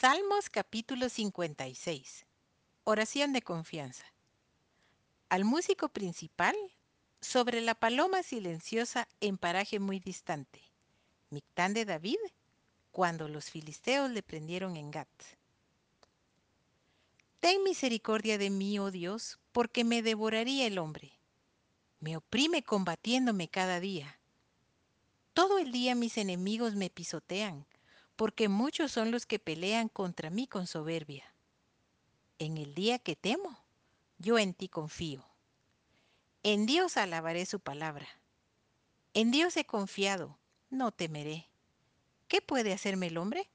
Salmos capítulo 56. Oración de confianza. Al músico principal sobre la paloma silenciosa en paraje muy distante. Mictán de David cuando los filisteos le prendieron en Gat. Ten misericordia de mí, oh Dios, porque me devoraría el hombre. Me oprime combatiéndome cada día. Todo el día mis enemigos me pisotean, porque muchos son los que pelean contra mí con soberbia. En el día que temo, yo en ti confío. En Dios alabaré su palabra. En Dios he confiado, no temeré. ¿Qué puede hacerme el hombre?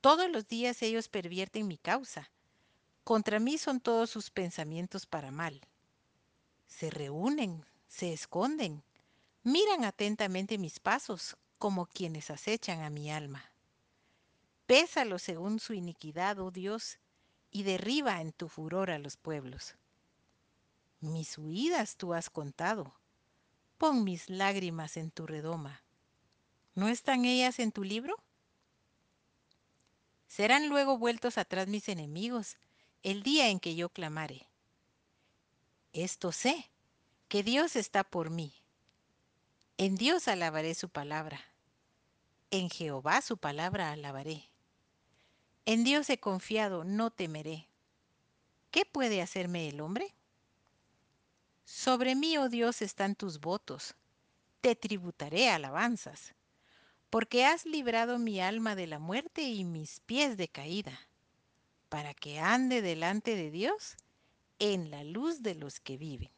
Todos los días ellos pervierten mi causa. Contra mí son todos sus pensamientos para mal. Se reúnen, se esconden, miran atentamente mis pasos como quienes acechan a mi alma. Pésalo según su iniquidad, oh Dios, y derriba en tu furor a los pueblos. Mis huidas tú has contado. Pon mis lágrimas en tu redoma. ¿No están ellas en tu libro? Serán luego vueltos atrás mis enemigos el día en que yo clamare. Esto sé, que Dios está por mí. En Dios alabaré su palabra. En Jehová su palabra alabaré. En Dios he confiado, no temeré. ¿Qué puede hacerme el hombre? Sobre mí, oh Dios, están tus votos. Te tributaré alabanzas porque has librado mi alma de la muerte y mis pies de caída, para que ande delante de Dios en la luz de los que viven.